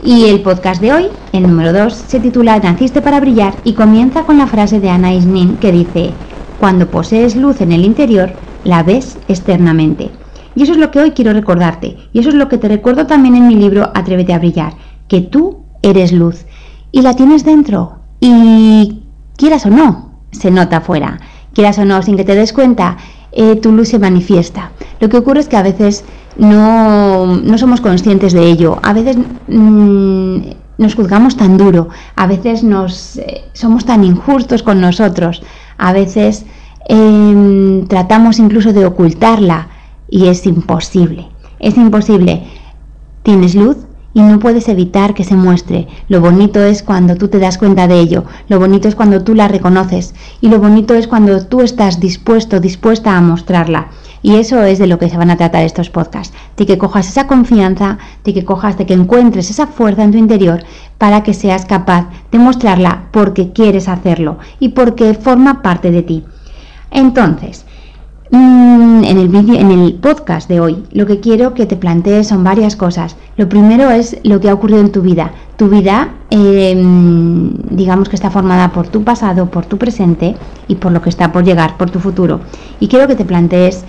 Y el podcast de hoy, el número 2, se titula Naciste para brillar y comienza con la frase de Ana Nin que dice, cuando posees luz en el interior, la ves externamente. Y eso es lo que hoy quiero recordarte. Y eso es lo que te recuerdo también en mi libro Atrévete a brillar, que tú eres luz y la tienes dentro. Y quieras o no, se nota afuera. Quieras o no, sin que te des cuenta, eh, tu luz se manifiesta. Lo que ocurre es que a veces no, somos conscientes de ello. A veces mm, nos juzgamos tan duro, a veces nos, eh, somos tan injustos con nosotros, a veces em, tratamos incluso de ocultarla y es imposible. Es imposible. Tienes luz, y no puedes evitar que se muestre. Lo bonito es cuando tú te das cuenta de ello, lo bonito es cuando tú la reconoces y lo bonito es cuando tú estás dispuesto, dispuesta a mostrarla. Y eso es de lo que se van a tratar estos podcasts, de que cojas esa confianza, de que cojas, de que encuentres esa fuerza en tu interior para que seas capaz de mostrarla porque quieres hacerlo y porque forma parte de ti. Entonces, Mm, en el vídeo, en el podcast de hoy, lo que quiero que te plantees son varias cosas. Lo primero es lo que ha ocurrido en tu vida. Tu vida, em, digamos que está formada por tu pasado, por tu presente y por lo que está por llegar, por tu futuro. Y quiero que te plantees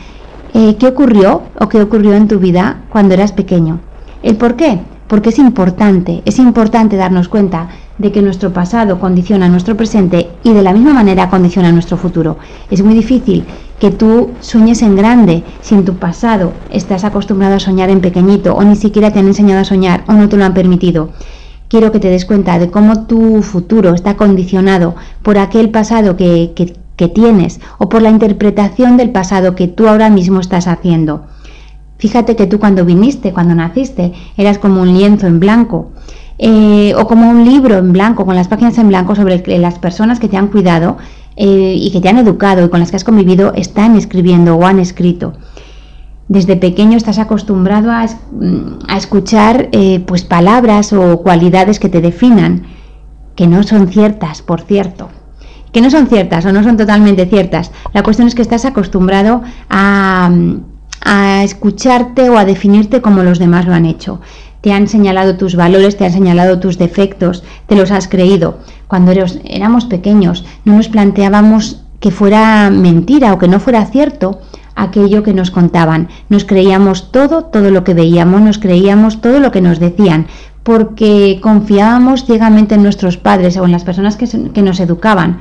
eh, qué ocurrió o qué ocurrió en tu vida cuando eras pequeño. El por qué. Porque es importante, es importante darnos cuenta de que nuestro pasado condiciona nuestro presente y de la misma manera condiciona nuestro futuro. Es muy difícil que tú sueñes en grande si en tu pasado estás acostumbrado a soñar en pequeñito o ni siquiera te han enseñado a soñar o no te lo han permitido. Quiero que te des cuenta de cómo tu futuro está condicionado por aquel pasado que, que tienes o por la interpretación del pasado que tú ahora mismo estás haciendo. Fíjate que tú cuando viniste, cuando naciste, eras como un lienzo en blanco eh, o como un libro en blanco, con las páginas en blanco sobre que las personas que te han cuidado eh, y que te han educado y con las que has convivido están escribiendo o han escrito. Desde pequeño estás acostumbrado a, mm, escuchar eh, pues palabras o cualidades que te definan, que no son ciertas, por cierto que no son ciertas o no son totalmente ciertas. La cuestión es que estás acostumbrado a, a, escucharte o a definirte como los demás lo han hecho te han señalado tus valores, te han señalado tus defectos, te los has creído. Cuando éramos pequeños no nos planteábamos que fuera mentira o que no fuera cierto aquello que nos contaban. Nos creíamos todo, todo lo que veíamos, nos creíamos todo lo que nos decían, porque confiábamos ciegamente en nuestros padres o en las personas que, nos educaban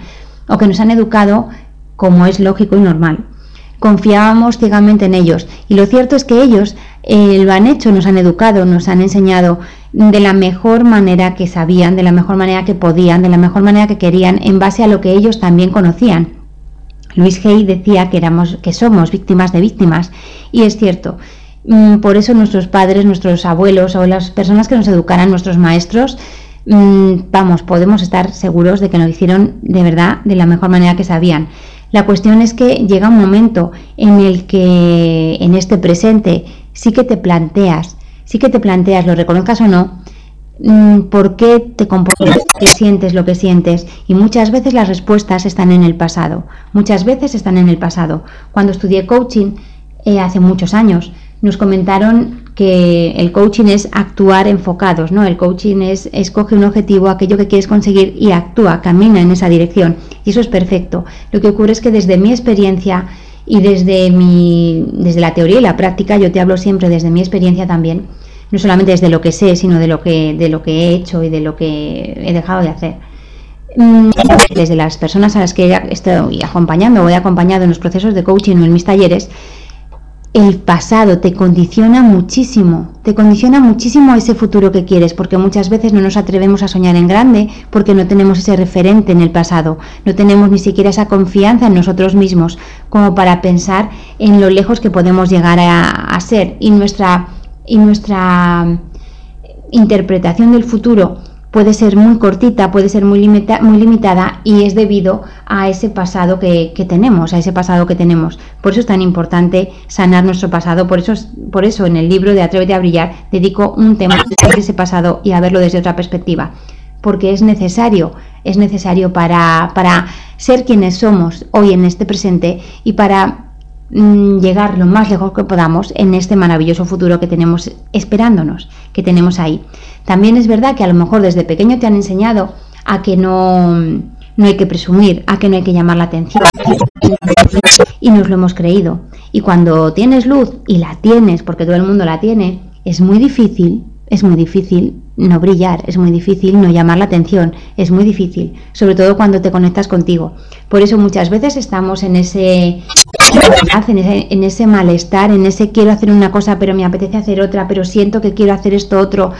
o que nos han educado como es lógico y normal confiábamos ciegamente en ellos. Y lo cierto es que ellos eh, lo han hecho, nos han educado, nos han enseñado de la mejor manera que sabían, de la mejor manera que podían, de la mejor manera que querían, en base a lo que ellos también conocían. Luis Hay decía que, éramos, que somos víctimas de víctimas, y es cierto. Mm, por eso nuestros padres, nuestros abuelos o las personas que nos educaran, nuestros maestros, mm, vamos, podemos estar seguros de que lo hicieron de verdad de la mejor manera que sabían. La cuestión es que llega un momento en el que en este presente sí que te planteas, sí que te planteas, lo reconozcas o no, mm, por qué te comportas, qué sientes lo que sientes. Y muchas veces las respuestas están en el pasado. Muchas veces están en el pasado. Cuando estudié coaching eh, hace muchos años, nos comentaron que el coaching es actuar enfocados, ¿no? El coaching es escoge un objetivo, aquello que quieres conseguir y actúa, camina en esa dirección. Y eso es perfecto. Lo que ocurre es que desde mi experiencia y desde mi desde la teoría y la práctica, yo te hablo siempre desde mi experiencia también, no solamente desde lo que sé, sino de lo que de lo que he hecho y de lo que he dejado de hacer. Mm, desde las personas a las que estoy acompañando, voy acompañado en los procesos de coaching o en mis talleres, el pasado te condiciona muchísimo, te condiciona muchísimo ese futuro que quieres, porque muchas veces no nos atrevemos a soñar en grande porque no tenemos ese referente en el pasado, no tenemos ni siquiera esa confianza en nosotros mismos como para pensar en lo lejos que podemos llegar a, ser. Y nuestra y nuestra interpretación del futuro puede ser muy cortita, puede ser muy, muy limitada y es debido a ese pasado que, tenemos, a ese pasado que tenemos. Por eso es tan importante sanar nuestro pasado, por eso, por eso en el libro de Atrévete a Brillar dedico un tema a ese pasado y a verlo desde otra perspectiva, porque es necesario, es necesario para, para ser quienes somos hoy en este presente y para llegar lo más lejos que podamos en este maravilloso futuro que tenemos esperándonos, que tenemos ahí. También es verdad que a lo mejor desde pequeño te han enseñado a que no, no hay que presumir, a que no hay que llamar la atención. Y nos lo hemos creído. Y cuando tienes luz y la tienes, porque todo el mundo la tiene, es muy difícil, es muy difícil no brillar, es muy difícil no llamar la atención, es muy difícil, sobre todo cuando te conectas contigo. Por eso muchas veces estamos en ese, en ese, malestar, en ese quiero hacer una cosa pero me apetece hacer otra, pero siento que quiero hacer esto otro.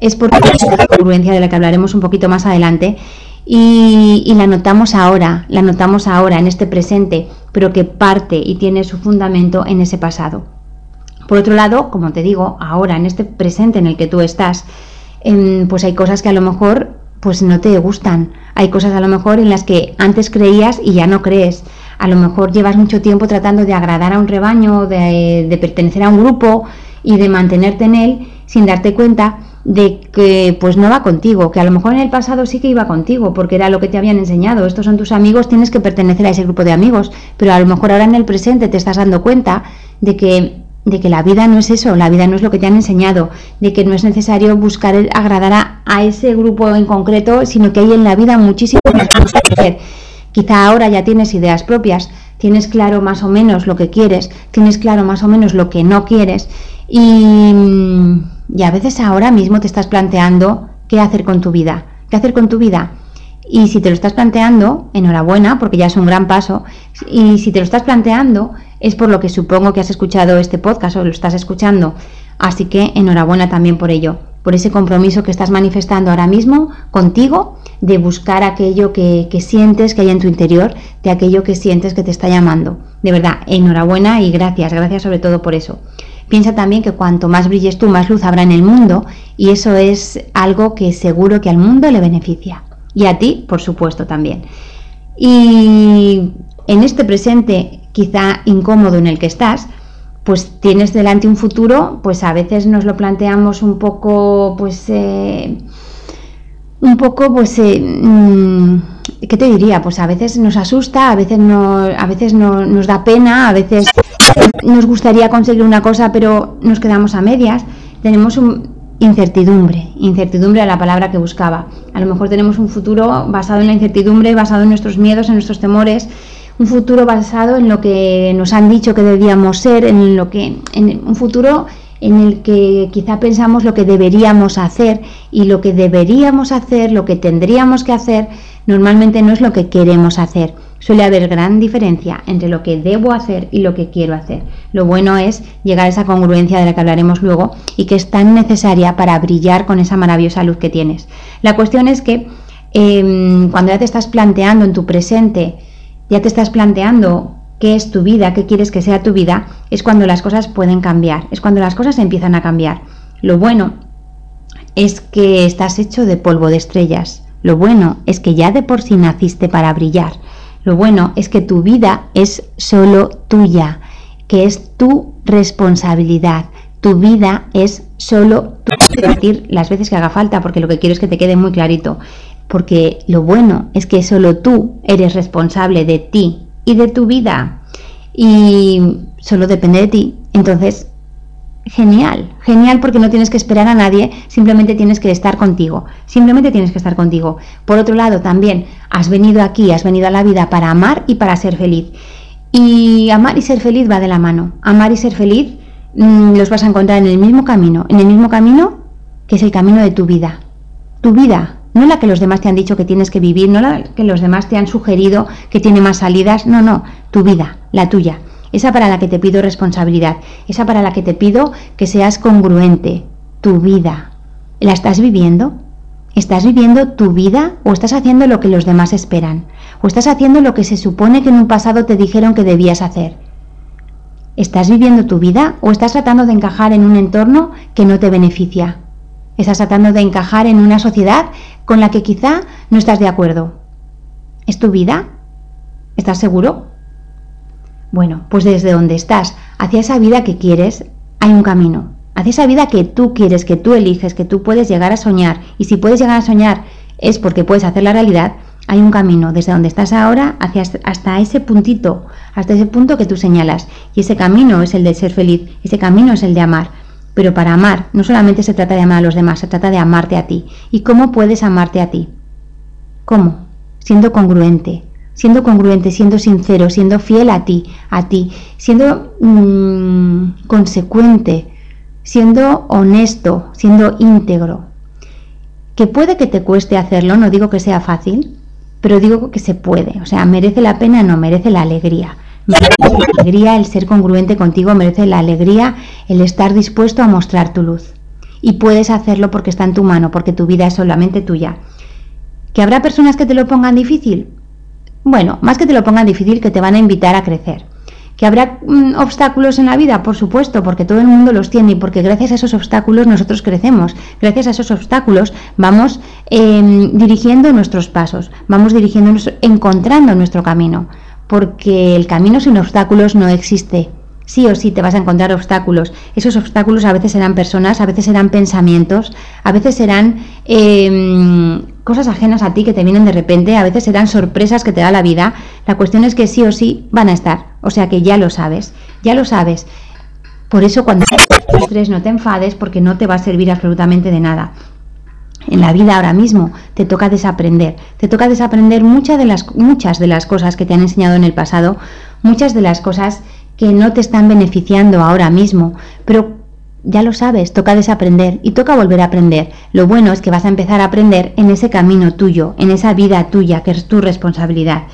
Es porque la congruencia de la que hablaremos un poquito más adelante y, la notamos ahora, la notamos ahora, en este presente, pero que parte y tiene su fundamento en ese pasado. Por otro lado, como te digo, ahora, en este presente en el que tú estás, em, pues hay cosas que a lo mejor pues no te gustan. Hay cosas a lo mejor en las que antes creías y ya no crees. A lo mejor llevas mucho tiempo tratando de agradar a un rebaño, de, pertenecer a un grupo y de mantenerte en él sin darte cuenta de que pues no va contigo, que a lo mejor en el pasado sí que iba contigo, porque era lo que te habían enseñado, estos son tus amigos, tienes que pertenecer a ese grupo de amigos, pero a lo mejor ahora en el presente te estás dando cuenta de que de que la vida no es eso, la vida no es lo que te han enseñado, de que no es necesario buscar agradar a, ese grupo en concreto, sino que hay en la vida muchísimas cosas que hacer. Quizá ahora ya tienes ideas propias, tienes claro más o menos lo que quieres, tienes claro más o menos lo que no quieres y, y a veces ahora mismo te estás planteando qué hacer con tu vida, qué hacer con tu vida. Y si te lo estás planteando, enhorabuena, porque ya es un gran paso. Y si te lo estás planteando, es por lo que supongo que has escuchado este podcast o lo estás escuchando. Así que enhorabuena también por ello, por ese compromiso que estás manifestando ahora mismo contigo de buscar aquello que, sientes que hay en tu interior, de aquello que sientes que te está llamando. De verdad, enhorabuena y gracias, gracias sobre todo por eso. Piensa también que cuanto más brilles tú, más luz habrá en el mundo y eso es algo que seguro que al mundo le beneficia. Y a ti, por supuesto, también. Y en este presente quizá incómodo en el que estás, pues tienes delante un futuro, pues a veces nos lo planteamos un poco, pues, eh, un poco, pues, eh, mm, ¿qué te diría? Pues a veces nos asusta, a veces, no, a veces no, nos da pena, a veces nos gustaría conseguir una cosa, pero nos quedamos a medias. Tenemos un, incertidumbre, incertidumbre a la palabra que buscaba. A lo mejor tenemos un futuro basado en la incertidumbre, basado en nuestros miedos, en nuestros temores, un futuro basado en lo que nos han dicho que debíamos ser, en lo que en un futuro en el que quizá pensamos lo que deberíamos hacer y lo que deberíamos hacer, lo que tendríamos que hacer, normalmente no es lo que queremos hacer. Suele haber gran diferencia entre lo que debo hacer y lo que quiero hacer. Lo bueno es llegar a esa congruencia de la que hablaremos luego y que es tan necesaria para brillar con esa maravillosa luz que tienes. La cuestión es que em, cuando ya te estás planteando en tu presente ya te estás planteando qué es tu vida, qué quieres que sea tu vida, es cuando las cosas pueden cambiar, es cuando las cosas empiezan a cambiar. Lo bueno es que estás hecho de polvo de estrellas. Lo bueno es que ya de por sí naciste para brillar. Lo bueno es que tu vida es solo tuya, que es tu responsabilidad. Tu vida es solo tu repetir las veces que haga falta, porque lo que quiero es que te quede muy clarito porque lo bueno es que solo tú eres responsable de ti y de tu vida y solo depende de ti. Entonces, genial, genial porque no tienes que esperar a nadie, simplemente tienes que estar contigo, simplemente tienes que estar contigo. Por otro lado, también has venido aquí, has venido a la vida para amar y para ser feliz. Y amar y ser feliz va de la mano. Amar y ser feliz mm, los vas a encontrar en el mismo camino, en el mismo camino que es el camino de tu vida. Tu vida, no la que los demás te han dicho que tienes que vivir, no la que los demás te han sugerido que tiene más salidas, no, no, tu vida, la tuya, esa para la que te pido responsabilidad, esa para la que te pido que seas congruente, tu vida. ¿La estás viviendo? ¿Estás viviendo tu vida o estás haciendo lo que los demás esperan? ¿O estás haciendo lo que se supone que en un pasado te dijeron que debías hacer? ¿Estás viviendo tu vida o estás tratando de encajar en un entorno que no te beneficia? Estás tratando de encajar en una sociedad con la que quizá no estás de acuerdo. ¿Es tu vida? ¿Estás seguro? Bueno, pues desde donde estás, hacia esa vida que quieres, hay un camino. Hacia esa vida que tú quieres, que tú eliges, que tú puedes llegar a soñar. Y si puedes llegar a soñar es porque puedes hacer la realidad, hay un camino desde donde estás ahora hacia hasta ese puntito, hasta ese punto que tú señalas. Y ese camino es el de ser feliz, ese camino es el de amar. Pero para amar no solamente se trata de amar a los demás, se trata de amarte a ti. ¿Y cómo puedes amarte a ti? ¿Cómo? Siendo congruente, siendo congruente, siendo sincero, siendo fiel a ti, a ti, siendo mm, consecuente, siendo honesto, siendo íntegro. Que puede que te cueste hacerlo, no digo que sea fácil, pero digo que se puede. O sea, merece la pena, no, merece la alegría. La alegría el ser congruente contigo, merece la alegría el estar dispuesto a mostrar tu luz. Y puedes hacerlo porque está en tu mano, porque tu vida es solamente tuya. ¿Que habrá personas que te lo pongan difícil? Bueno, más que te lo pongan difícil, que te van a invitar a crecer. ¿Que habrá mm, obstáculos en la vida? Por supuesto, porque todo el mundo los tiene y porque gracias a esos obstáculos nosotros crecemos. Gracias a esos obstáculos vamos em, dirigiendo nuestros pasos, vamos dirigiéndonos, encontrando nuestro camino. Porque el camino sin obstáculos no existe sí o sí te vas a encontrar obstáculos. Esos obstáculos a veces serán personas, a veces serán pensamientos, a veces serán em, cosas ajenas a ti que te vienen de repente, a veces serán sorpresas que te da la vida. La cuestión es que sí o sí van a estar. O sea que ya lo sabes, ya lo sabes. Por eso cuando estrés no te enfades porque no te va a servir absolutamente de nada. En la vida ahora mismo te toca desaprender, te toca desaprender muchas de las muchas de las cosas que te han enseñado en el pasado, muchas de las cosas que no te están beneficiando ahora mismo, pero ya lo sabes, toca desaprender y toca volver a aprender. Lo bueno es que vas a empezar a aprender en ese camino tuyo, en esa vida tuya, que es tu responsabilidad.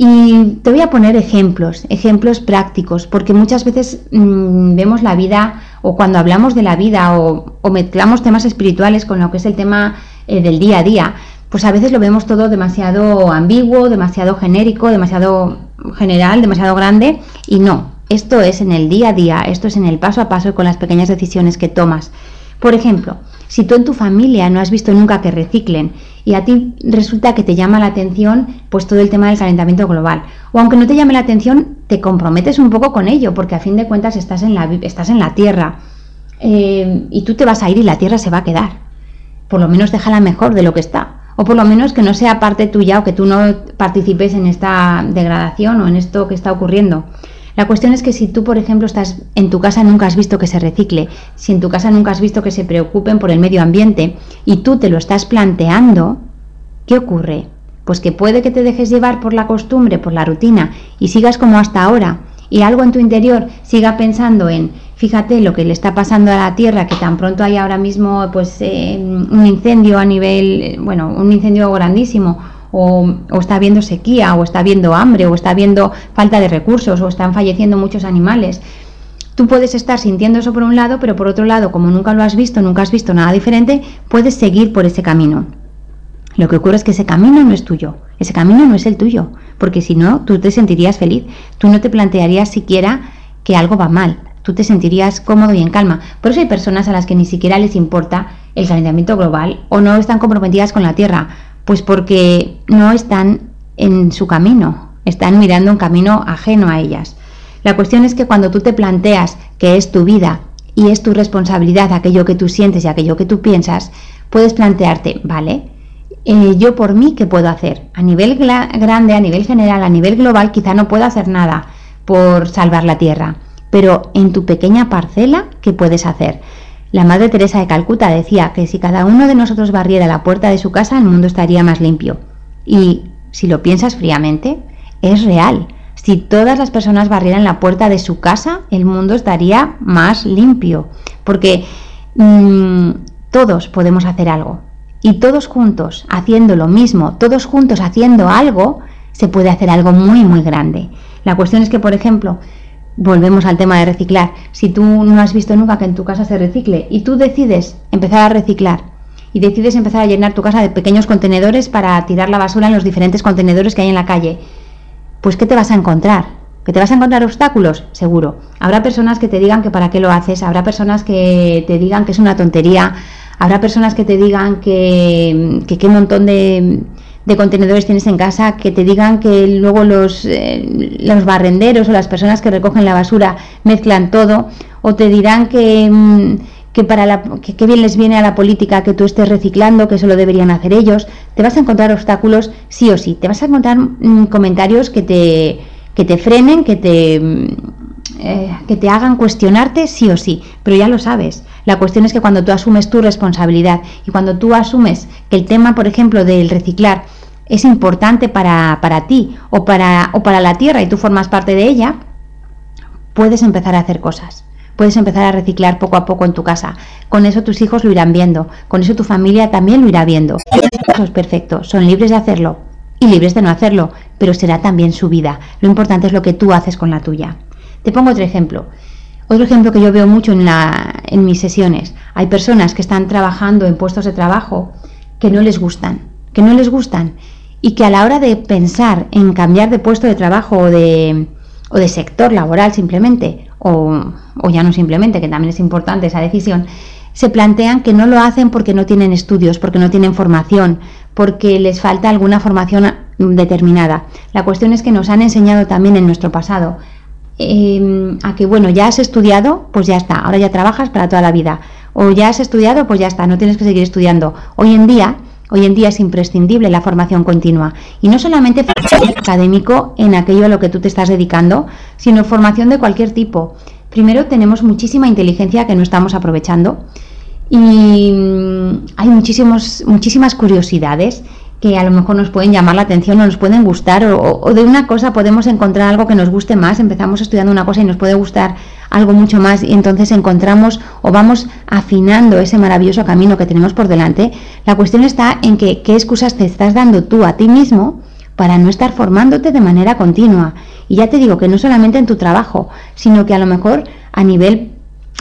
Y te voy a poner ejemplos, ejemplos prácticos, porque muchas veces mm, vemos la vida o cuando hablamos de la vida o, mezclamos temas espirituales con lo que es el tema eh, del día a día, pues a veces lo vemos todo demasiado ambiguo, demasiado genérico, demasiado general, demasiado grande y no, esto es en el día a día, esto es en el paso a paso con las pequeñas decisiones que tomas. Por ejemplo, si tú en tu familia no has visto nunca que reciclen y a ti resulta que te llama la atención pues todo el tema del calentamiento global, o aunque no te llame la atención, te comprometes un poco con ello, porque a fin de cuentas estás en la, estás en la tierra eh, y tú te vas a ir y la tierra se va a quedar. Por lo menos déjala mejor de lo que está o por lo menos que no sea parte tuya o que tú no participes en esta degradación o en esto que está ocurriendo. La cuestión es que si tú, por ejemplo, estás en tu casa nunca has visto que se recicle, si en tu casa nunca has visto que se preocupen por el medio ambiente y tú te lo estás planteando, ¿qué ocurre? Pues que puede que te dejes llevar por la costumbre, por la rutina y sigas como hasta ahora y algo en tu interior siga pensando en Fíjate lo que le está pasando a la Tierra, que tan pronto hay ahora mismo pues eh, un incendio a nivel, eh, bueno, un incendio grandísimo, o, está habiendo sequía, o está habiendo hambre, o está habiendo falta de recursos, o están falleciendo muchos animales. Tú puedes estar sintiendo eso por un lado, pero por otro lado, como nunca lo has visto, nunca has visto nada diferente, puedes seguir por ese camino. Lo que ocurre es que ese camino no es tuyo, ese camino no es el tuyo, porque si no, tú te sentirías feliz, tú no te plantearías siquiera que algo va mal, tú te sentirías cómodo y en calma. Por eso hay personas a las que ni siquiera les importa el calentamiento global o no están comprometidas con la Tierra, pues porque no están en su camino, están mirando un camino ajeno a ellas. La cuestión es que cuando tú te planteas que es tu vida y es tu responsabilidad aquello que tú sientes y aquello que tú piensas, puedes plantearte, vale, eh, yo por mí, ¿qué puedo hacer? A nivel grande, a nivel general, a nivel global, quizá no puedo hacer nada por salvar la Tierra pero en tu pequeña parcela, ¿qué puedes hacer? La Madre Teresa de Calcuta decía que si cada uno de nosotros barriera la puerta de su casa, el mundo estaría más limpio. Y si lo piensas fríamente, es real. Si todas las personas barrieran la puerta de su casa, el mundo estaría más limpio. Porque mm, todos podemos hacer algo. Y todos juntos haciendo lo mismo, todos juntos haciendo algo, se puede hacer algo muy, muy grande. La cuestión es que, por ejemplo, volvemos al tema de reciclar. Si tú no has visto nunca que en tu casa se recicle y tú decides empezar a reciclar y decides empezar a llenar tu casa de pequeños contenedores para tirar la basura en los diferentes contenedores que hay en la calle, pues ¿qué te vas a encontrar? ¿Que te vas a encontrar obstáculos? Seguro. Habrá personas que te digan que para qué lo haces, habrá personas que te digan que es una tontería, Habrá personas que te digan que qué montón de, de, contenedores tienes en casa, que te digan que luego los, eh, los barrenderos o las personas que recogen la basura mezclan todo, o te dirán que, mm, que para la, que, bien les viene a la política que tú estés reciclando, que eso lo deberían hacer ellos. Te vas a encontrar obstáculos sí o sí. Te vas a encontrar mm, comentarios que te, que te frenen, que te, mm, eh, que te hagan cuestionarte sí o sí, pero ya lo sabes. La cuestión es que cuando tú asumes tu responsabilidad y cuando tú asumes que el tema, por ejemplo, del reciclar es importante para, para ti o para, o para la tierra y tú formas parte de ella, puedes empezar a hacer cosas. Puedes empezar a reciclar poco a poco en tu casa. Con eso tus hijos lo irán viendo. Con eso tu familia también lo irá viendo. Eso es perfecto. Son libres de hacerlo y libres de no hacerlo, pero será también su vida. Lo importante es lo que tú haces con la tuya. Te pongo otro ejemplo. Otro ejemplo que yo veo mucho en, la, en mis sesiones. Hay personas que están trabajando en puestos de trabajo que no les gustan, que no les gustan y que a la hora de pensar en cambiar de puesto de trabajo o de, o de sector laboral simplemente, o, o ya no simplemente, que también es importante esa decisión, se plantean que no lo hacen porque no tienen estudios, porque no tienen formación, porque les falta alguna formación determinada. La cuestión es que nos han enseñado también en nuestro pasado Em, a que, bueno, ya has estudiado, pues ya está, ahora ya trabajas para toda la vida. O ya has estudiado, pues ya está, no tienes que seguir estudiando. Hoy en día, hoy en día es imprescindible la formación continua. Y no solamente académico en aquello a lo que tú te estás dedicando, sino formación de cualquier tipo. Primero tenemos muchísima inteligencia que no estamos aprovechando y mm, hay muchísimos, muchísimas curiosidades que a lo mejor nos pueden llamar la atención o nos pueden gustar o, de una cosa podemos encontrar algo que nos guste más, empezamos estudiando una cosa y nos puede gustar algo mucho más y entonces encontramos o vamos afinando ese maravilloso camino que tenemos por delante. La cuestión está en que qué excusas te estás dando tú a ti mismo para no estar formándote de manera continua. Y ya te digo que no solamente en tu trabajo, sino que a lo mejor a nivel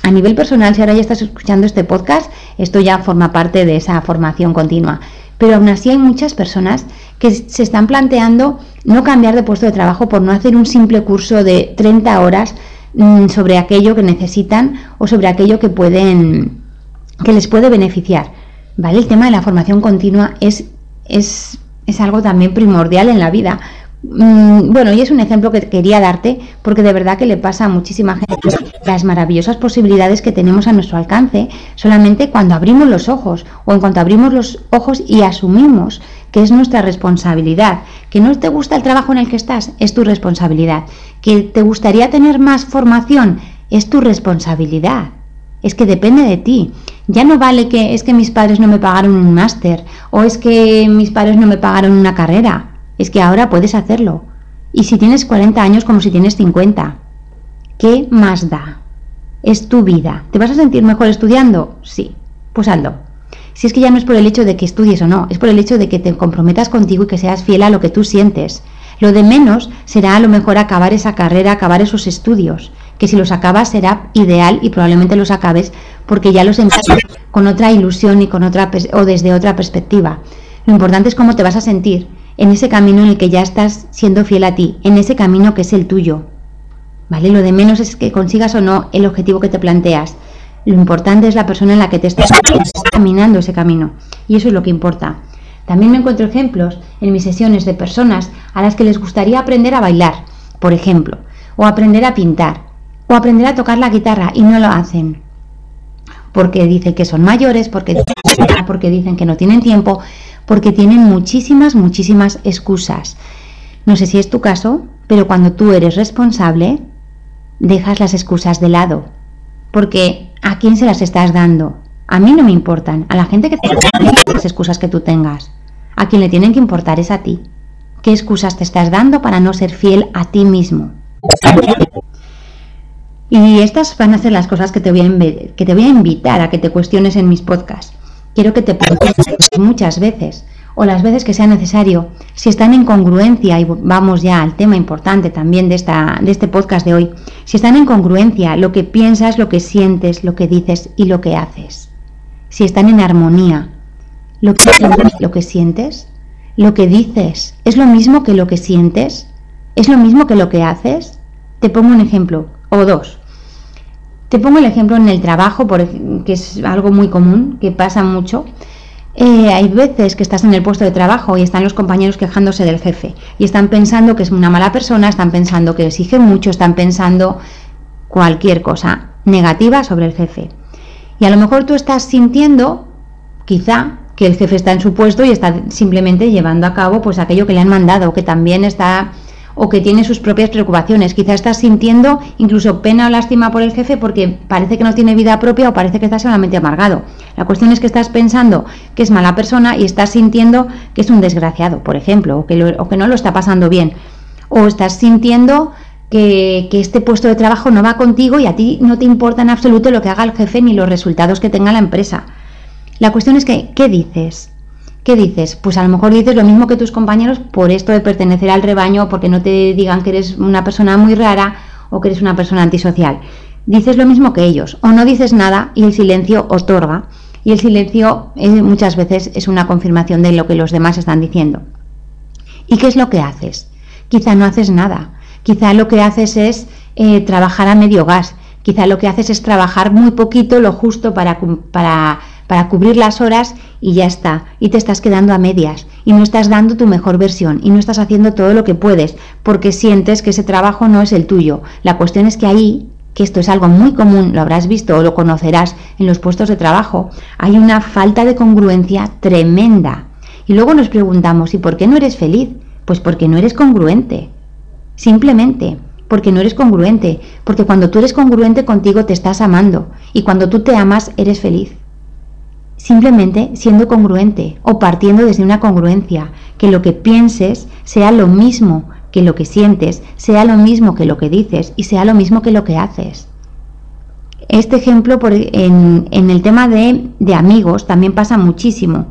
a nivel personal, si ahora ya estás escuchando este podcast, esto ya forma parte de esa formación continua pero aún así hay muchas personas que se están planteando no cambiar de puesto de trabajo por no hacer un simple curso de 30 horas mm, sobre aquello que necesitan o sobre aquello que pueden que les puede beneficiar. ¿Vale? El tema de la formación continua es, es, es algo también primordial en la vida. Mm, bueno, y es un ejemplo que quería darte porque de verdad que le pasa a muchísima gente las maravillosas posibilidades que tenemos a nuestro alcance solamente cuando abrimos los ojos o en cuanto abrimos los ojos y asumimos que es nuestra responsabilidad. Que no te gusta el trabajo en el que estás, es tu responsabilidad. Que te gustaría tener más formación, es tu responsabilidad. Es que depende de ti. Ya no vale que es que mis padres no me pagaron un máster o es que mis padres no me pagaron una carrera es que ahora puedes hacerlo. Y si tienes 40 años como si tienes 50, ¿qué más da? Es tu vida. ¿Te vas a sentir mejor estudiando? Sí, pues hazlo. Si es que ya no es por el hecho de que estudies o no, es por el hecho de que te comprometas contigo y que seas fiel a lo que tú sientes. Lo de menos será a lo mejor acabar esa carrera, acabar esos estudios, que si los acabas será ideal y probablemente los acabes porque ya los empiezas con otra ilusión y con otra o desde otra perspectiva. Lo importante es cómo te vas a sentir en ese camino en el que ya estás siendo fiel a ti, en ese camino que es el tuyo. ¿Vale? Lo de menos es que consigas o no el objetivo que te planteas. Lo importante es la persona en la que te estás caminando ese camino. Y eso es lo que importa. También me encuentro ejemplos en mis sesiones de personas a las que les gustaría aprender a bailar, por ejemplo, o aprender a pintar, o aprender a tocar la guitarra y no lo hacen. Porque dicen que son mayores, porque, porque dicen que no tienen tiempo, porque tienen muchísimas, muchísimas excusas. No sé si es tu caso, pero cuando tú eres responsable, dejas las excusas de lado. Porque ¿a quién se las estás dando? A mí no me importan. A la gente que te las excusas que tú tengas. A quien le tienen que importar es a ti. ¿Qué excusas te estás dando para no ser fiel a ti mismo? Y estas van a ser las cosas que te voy a, que te voy a invitar a que te cuestiones en mis podcasts quiero que te preguntes muchas veces o las veces que sea necesario, si están en congruencia, y vamos ya al tema importante también de, esta, de este podcast de hoy, si están en congruencia lo que piensas, lo que sientes, lo que dices y lo que haces, si están en armonía, lo que, lo que sientes, lo que dices, ¿es lo mismo que lo que sientes? ¿Es lo mismo que lo que haces? Te pongo un ejemplo, o dos. Te pongo el ejemplo en el trabajo, que es algo muy común, que pasa mucho. Eh, hay veces que estás en el puesto de trabajo y están los compañeros quejándose del jefe y están pensando que es una mala persona, están pensando que exige mucho, están pensando cualquier cosa negativa sobre el jefe. Y a lo mejor tú estás sintiendo, quizá, que el jefe está en su puesto y está simplemente llevando a cabo pues aquello que le han mandado, que también está o que tiene sus propias preocupaciones. Quizá estás sintiendo incluso pena o lástima por el jefe porque parece que no tiene vida propia o parece que está solamente amargado. La cuestión es que estás pensando que es mala persona y estás sintiendo que es un desgraciado, por ejemplo, o que, no lo está pasando bien. O estás sintiendo que, que, este puesto de trabajo no va contigo y a ti no te importa en absoluto lo que haga el jefe ni los resultados que tenga la empresa. La cuestión es que, ¿qué dices? ¿Qué dices? Pues a lo mejor dices lo mismo que tus compañeros por esto de pertenecer al rebaño, porque no te digan que eres una persona muy rara o que eres una persona antisocial. Dices lo mismo que ellos, o no dices nada y el silencio otorga. Y el silencio eh, muchas veces es una confirmación de lo que los demás están diciendo. ¿Y qué es lo que haces? Quizá no haces nada. Quizá lo que haces es eh, trabajar a medio gas. Quizá lo que haces es trabajar muy poquito, lo justo para, para para cubrir las horas y ya está, y te estás quedando a medias, y no estás dando tu mejor versión, y no estás haciendo todo lo que puedes, porque sientes que ese trabajo no es el tuyo. La cuestión es que ahí, que esto es algo muy común, lo habrás visto o lo conocerás en los puestos de trabajo, hay una falta de congruencia tremenda. Y luego nos preguntamos, ¿y por qué no eres feliz? Pues porque no eres congruente. Simplemente porque no eres congruente, porque cuando tú eres congruente contigo te estás amando y cuando tú te amas eres feliz simplemente siendo congruente o partiendo desde una congruencia, que lo que pienses sea lo mismo que lo que sientes, sea lo mismo que lo que dices y sea lo mismo que lo que haces. Este ejemplo por, en, el tema de, amigos también pasa muchísimo.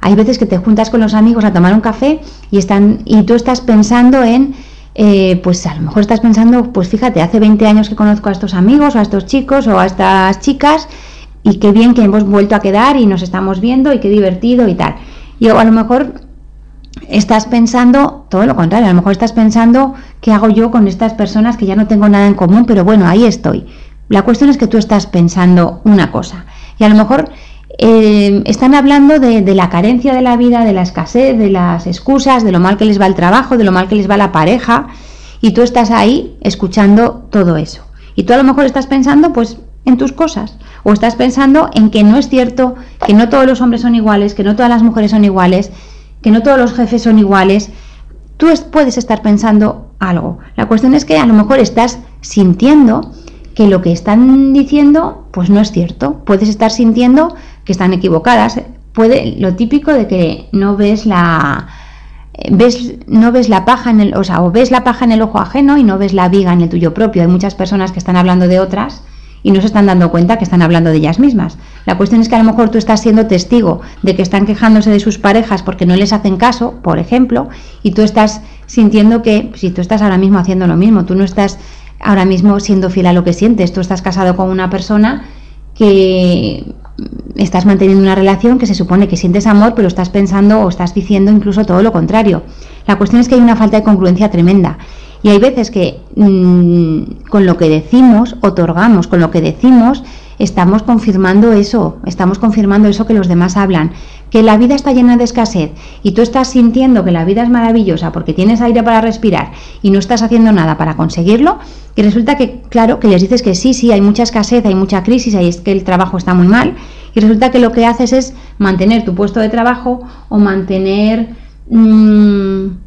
Hay veces que te juntas con los amigos a tomar un café y, están, y tú estás pensando en, eh, pues a lo mejor estás pensando, pues fíjate, hace 20 años que conozco a estos amigos o a estos chicos o a estas chicas y qué bien que hemos vuelto a quedar y nos estamos viendo y qué divertido y tal. Y a lo mejor estás pensando todo lo contrario, a lo mejor estás pensando qué hago yo con estas personas que ya no tengo nada en común, pero bueno, ahí estoy. La cuestión es que tú estás pensando una cosa y a lo mejor eh, están hablando de, de, la carencia de la vida, de la escasez, de las excusas, de lo mal que les va el trabajo, de lo mal que les va la pareja y tú estás ahí escuchando todo eso. Y tú a lo mejor estás pensando pues en tus cosas o estás pensando en que no es cierto, que no todos los hombres son iguales, que no todas las mujeres son iguales, que no todos los jefes son iguales. Tú puedes estar pensando algo. La cuestión es que a lo mejor estás sintiendo que lo que están diciendo pues no es cierto. Puedes estar sintiendo que están equivocadas. Puede lo típico de que no ves la ves no ves la paja en el, o sea, o ves la paja en el ojo ajeno y no ves la viga en el tuyo propio. Hay muchas personas que están hablando de otras y no se están dando cuenta que están hablando de ellas mismas. La cuestión es que a lo mejor tú estás siendo testigo de que están quejándose de sus parejas porque no les hacen caso, por ejemplo, y tú estás sintiendo que si tú estás ahora mismo haciendo lo mismo, tú no estás ahora mismo siendo fiel a lo que sientes, tú estás casado con una persona que estás manteniendo una relación que se supone que sientes amor, pero estás pensando o estás diciendo incluso todo lo contrario. La cuestión es que hay una falta de congruencia tremenda y hay veces que mm, con lo que decimos, otorgamos, con lo que decimos, estamos confirmando eso, estamos confirmando eso que los demás hablan, que la vida está llena de escasez y tú estás sintiendo que la vida es maravillosa porque tienes aire para respirar y no estás haciendo nada para conseguirlo, y resulta que, claro, que les dices que sí, sí, hay mucha escasez, hay mucha crisis, ahí es que el trabajo está muy mal, y resulta que lo que haces es mantener tu puesto de trabajo o mantener... Mmm,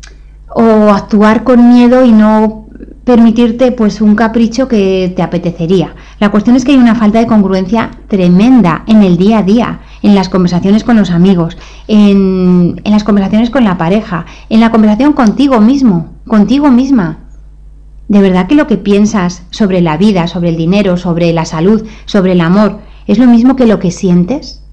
o actuar con miedo y no permitirte pues un capricho que te apetecería. La cuestión es que hay una falta de congruencia tremenda en el día a día, en las conversaciones con los amigos, en, en las conversaciones con la pareja, en la conversación contigo mismo, contigo misma. ¿De verdad que lo que piensas sobre la vida, sobre el dinero, sobre la salud, sobre el amor, es lo mismo que lo que sientes?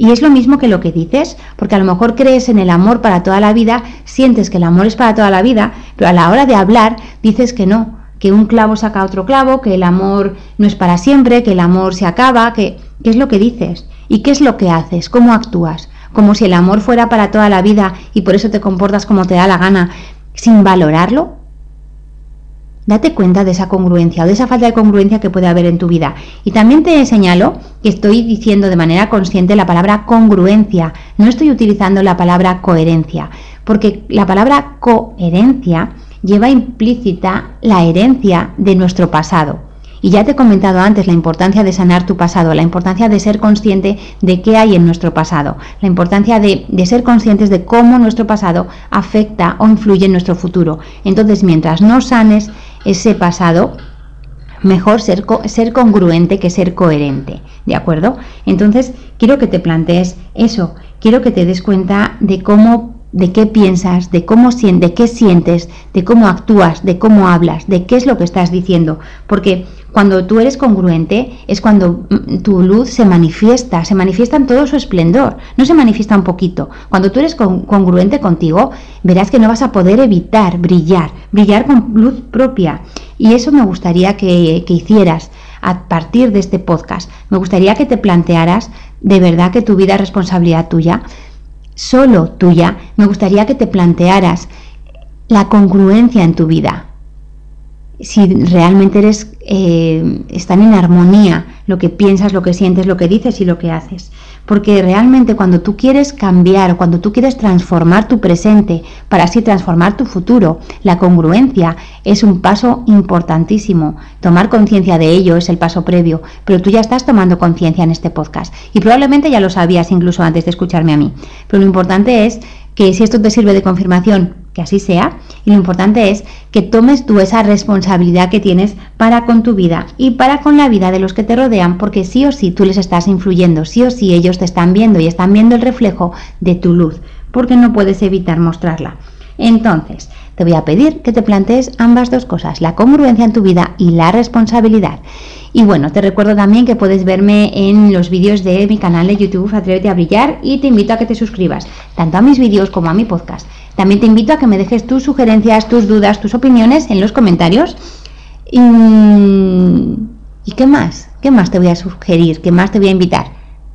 Y es lo mismo que lo que dices, porque a lo mejor crees en el amor para toda la vida, sientes que el amor es para toda la vida, pero a la hora de hablar dices que no, que un clavo saca otro clavo, que el amor no es para siempre, que el amor se acaba, que ¿qué es lo que dices? ¿Y qué es lo que haces? ¿Cómo actúas? Como si el amor fuera para toda la vida y por eso te comportas como te da la gana, sin valorarlo. Date cuenta de esa congruencia o de esa falta de congruencia que puede haber en tu vida. Y también te señalo que estoy diciendo de manera consciente la palabra congruencia, no estoy utilizando la palabra coherencia, porque la palabra coherencia lleva implícita la herencia de nuestro pasado. Y ya te he comentado antes la importancia de sanar tu pasado, la importancia de ser consciente de qué hay en nuestro pasado, la importancia de, ser conscientes de cómo nuestro pasado afecta o influye en nuestro futuro. Entonces, mientras no sanes ese pasado, mejor ser, ser congruente que ser coherente, ¿de acuerdo? Entonces, quiero que te plantees eso, quiero que te des cuenta de cómo de qué piensas, de cómo de qué sientes, de cómo actúas, de cómo hablas, de qué es lo que estás diciendo, porque cuando tú eres congruente es cuando mm, tu luz se manifiesta, se manifiesta en todo su esplendor, no se manifiesta un poquito. Cuando tú eres congruente contigo, verás que no vas a poder evitar brillar, brillar con luz propia. Y eso me gustaría que, que hicieras a partir de este podcast. Me gustaría que te plantearas de verdad que tu vida es responsabilidad tuya, solo tuya. Me gustaría que te plantearas la congruencia en tu vida si realmente eres, eh, están en armonía lo que piensas, lo que sientes, lo que dices y lo que haces. Porque realmente cuando tú quieres cambiar, cuando tú quieres transformar tu presente para así transformar tu futuro, la congruencia es un paso importantísimo. Tomar conciencia de ello es el paso previo, pero tú ya estás tomando conciencia en este podcast y probablemente ya lo sabías incluso antes de escucharme a mí. Pero lo importante es que si esto te sirve de confirmación, que así sea, y lo importante es que tomes tú esa responsabilidad que tienes para con tu vida y para con la vida de los que te rodean, porque sí o sí tú les estás influyendo, sí o sí ellos te están viendo y están viendo el reflejo de tu luz, porque no puedes evitar mostrarla. Entonces, te voy a pedir que te plantees ambas dos cosas, la congruencia en tu vida y la responsabilidad. Y bueno, te recuerdo también que puedes verme en los vídeos de mi canal de YouTube Atrévete a Brillar y te invito a que te suscribas, tanto a mis vídeos como a mi podcast. También te invito a que me dejes tus sugerencias, tus dudas, tus opiniones en los comentarios. Y, ¿Y qué más? ¿Qué más te voy a sugerir? ¿Qué más te voy a invitar?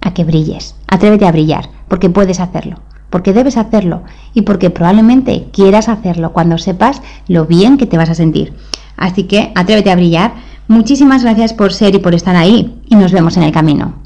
A que brilles. Atrévete a brillar, porque puedes hacerlo porque debes hacerlo y porque probablemente quieras hacerlo cuando sepas lo bien que te vas a sentir. Así que atrévete a brillar Muchísimas gracias por ser y por estar ahí y nos vemos en el camino.